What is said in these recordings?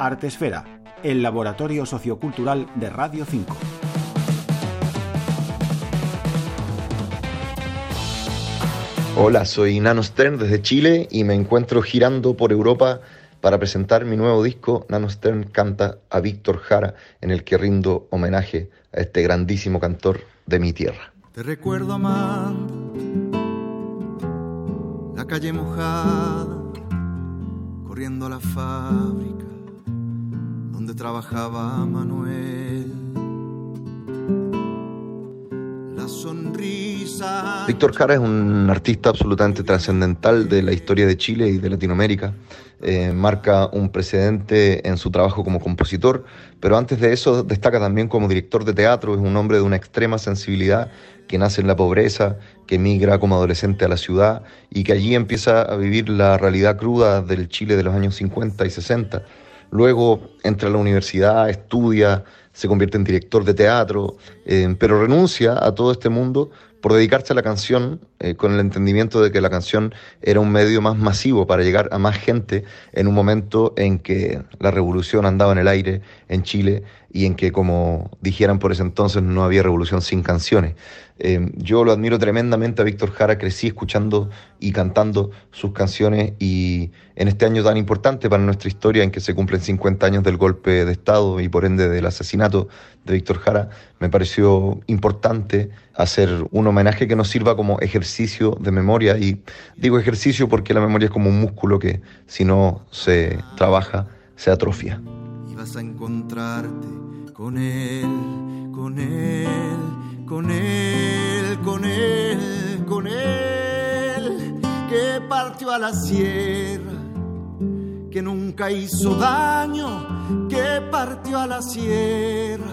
Artesfera, el laboratorio sociocultural de Radio 5. Hola, soy Nano Stern desde Chile y me encuentro girando por Europa para presentar mi nuevo disco. Nano Stern canta a Víctor Jara, en el que rindo homenaje a este grandísimo cantor de mi tierra. Te recuerdo amando la calle mojada, corriendo a la fábrica trabajaba Manuel. La sonrisa. Víctor Jara es un artista absolutamente trascendental de la historia de Chile y de Latinoamérica. Eh, marca un precedente en su trabajo como compositor, pero antes de eso destaca también como director de teatro. Es un hombre de una extrema sensibilidad que nace en la pobreza, que emigra como adolescente a la ciudad y que allí empieza a vivir la realidad cruda del Chile de los años 50 y 60. Luego entra a la universidad, estudia, se convierte en director de teatro, eh, pero renuncia a todo este mundo por dedicarse a la canción eh, con el entendimiento de que la canción era un medio más masivo para llegar a más gente en un momento en que la revolución andaba en el aire en Chile y en que, como dijeran por ese entonces, no había revolución sin canciones. Eh, yo lo admiro tremendamente a Víctor Jara, crecí escuchando y cantando sus canciones y en este año tan importante para nuestra historia en que se cumplen 50 años del golpe de Estado y por ende del asesinato de Víctor Jara, me pareció importante hacer un homenaje que nos sirva como ejercicio de memoria y digo ejercicio porque la memoria es como un músculo que si no se trabaja se atrofia. Vas a encontrarte con él, con él, con él, con él, con él, que partió a la sierra, que nunca hizo daño, que partió a la sierra.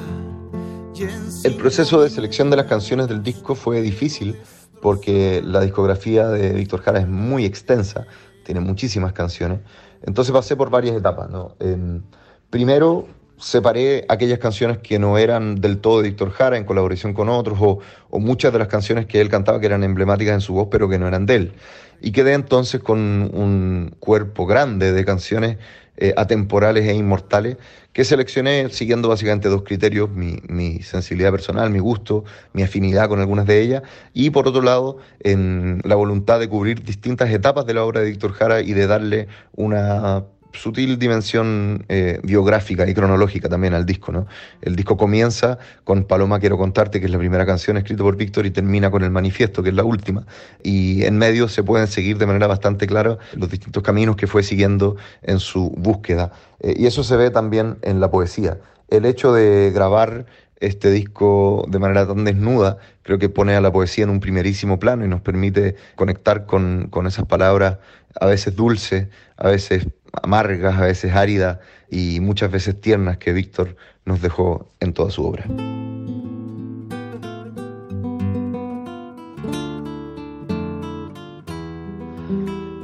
El proceso de selección de las canciones del disco fue difícil porque la discografía de Víctor Jara es muy extensa, tiene muchísimas canciones. Entonces pasé por varias etapas. ¿no? Em, primero separé aquellas canciones que no eran del todo de Víctor Jara en colaboración con otros o, muchas de las canciones que él cantaba que eran emblemáticas en su voz pero que no eran de él. Y quedé entonces con un cuerpo grande de canciones eh, atemporales e inmortales que seleccioné siguiendo básicamente dos criterios, mi, mi, sensibilidad personal, mi gusto, mi afinidad con algunas de ellas, y por otro lado, en la voluntad de cubrir distintas etapas de la obra de Víctor Jara y de darle una sutil dimensión eh, biográfica y cronológica también al disco. ¿no? El disco comienza con Paloma Quiero Contarte, que es la primera canción escrita por Víctor, y termina con El Manifiesto, que es la última. Y en medio se pueden seguir de manera bastante clara los distintos caminos que fue siguiendo en su búsqueda. Eh, y eso se ve también en la poesía. El hecho de grabar este disco de manera tan desnuda, creo que pone a la poesía en un primerísimo plano y nos permite conectar con, con esas palabras a veces dulces, a veces amargas, a veces áridas y muchas veces tiernas que Víctor nos dejó en toda su obra.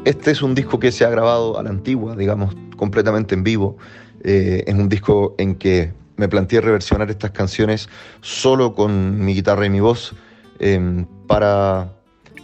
Este es un disco que se ha grabado a la antigua, digamos, completamente en vivo. Eh, es un disco en que me planteé reversionar estas canciones solo con mi guitarra y mi voz eh, para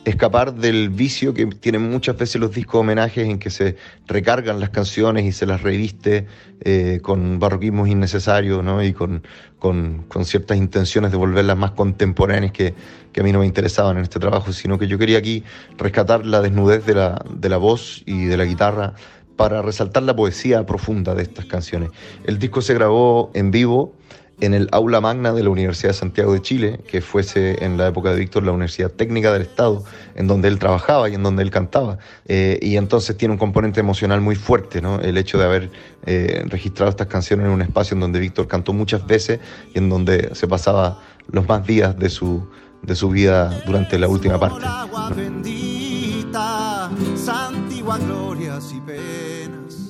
escapar del vicio que tienen muchas veces los discos homenajes en que se recargan las canciones y se las reviste eh, con barroquismos innecesarios ¿no? y con, con, con, ciertas intenciones de volverlas más contemporáneas que, que, a mí no me interesaban en este trabajo, sino que yo quería aquí rescatar la desnudez de la, de la voz y de la guitarra para resaltar la poesía profunda de estas canciones. El disco se grabó en vivo en el aula magna de la Universidad de Santiago de Chile, que fuese en la época de Víctor la Universidad Técnica del Estado, en donde él trabajaba y en donde él cantaba. Eh, y entonces tiene un componente emocional muy fuerte, ¿no? El hecho de haber eh, registrado estas canciones en un espacio en donde Víctor cantó muchas veces y en donde se pasaba los más días de su, de su vida durante la última parte.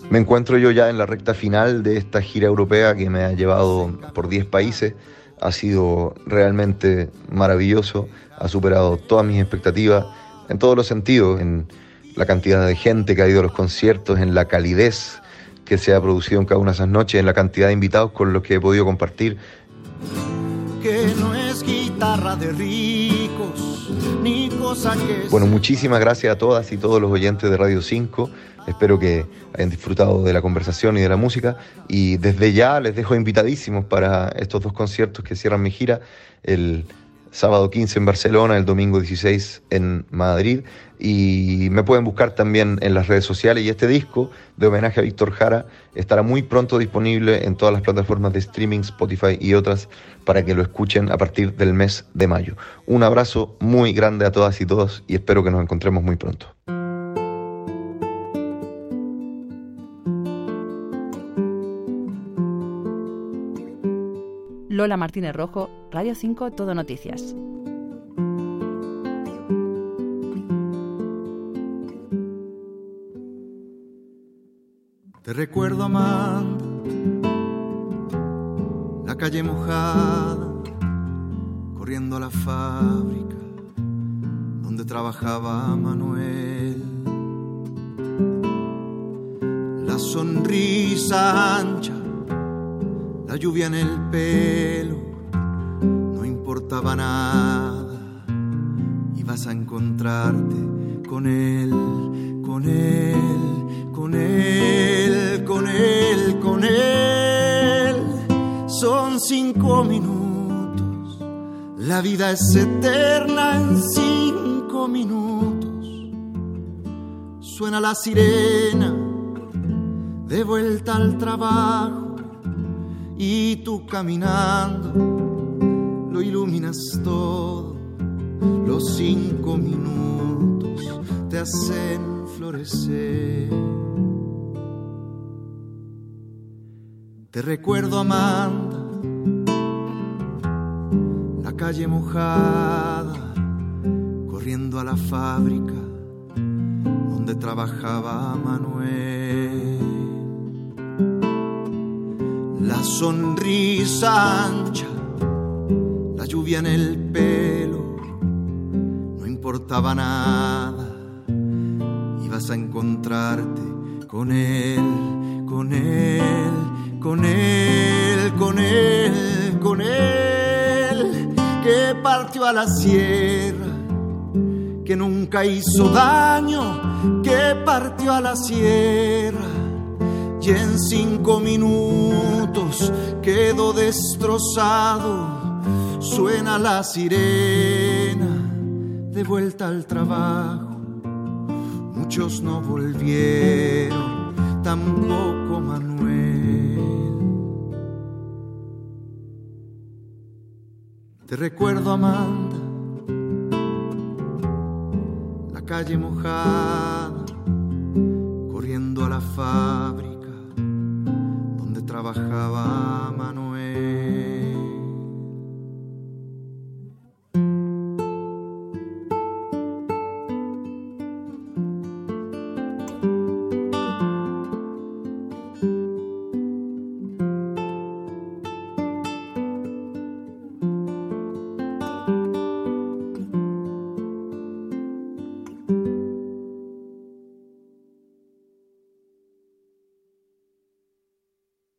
Me encuentro yo ya en la recta final de esta gira europea que me ha llevado por 10 países. Ha sido realmente maravilloso, ha superado todas mis expectativas en todos los sentidos, en la cantidad de gente que ha ido a los conciertos, en la calidez que se ha producido en cada una de esas noches, en la cantidad de invitados con los que he podido compartir. Que no es guitarra de ricos ni cosa. Bueno, muchísimas gracias a todas y todos los oyentes de Radio 5. Espero que hayan disfrutado de la conversación y de la música. Y desde ya les dejo invitadísimos para estos dos conciertos que cierran mi gira. El sábado 15 en Barcelona, el domingo 16 en Madrid. Y me pueden buscar también en las redes sociales. Y este disco de homenaje a Víctor Jara estará muy pronto disponible en todas las plataformas de streaming, Spotify y otras, para que lo escuchen a partir del mes de mayo. Un abrazo muy grande a todas y todos y espero que nos encontremos muy pronto. Lola Martínez Rojo, Radio 5, Todo Noticias. Te recuerdo amando la calle mojada, corriendo a la fábrica donde trabajaba Manuel. La sonrisa ancha, la lluvia en el pelo, no importaba nada. Ibas a encontrarte con él, con él, con él, con él, con él. Son cinco minutos, la vida es eterna en cinco minutos. Suena la sirena de vuelta al trabajo y tú caminando lo iluminas todo. Los cinco minutos te hacen florecer. Te recuerdo Amanda, la calle mojada, corriendo a la fábrica donde trabajaba Manuel. La sonrisa ancha, la lluvia en el pelo, no importaba nada. Ibas a encontrarte con él, con él, con él, con él, con él, que partió a la sierra, que nunca hizo daño, que partió a la sierra y en cinco minutos quedó destrozado. Suena la sirena de vuelta al trabajo. Muchos no volvieron, tampoco Manuel. Te recuerdo Amanda, la calle mojada, corriendo a la fábrica trabajaba Manuel.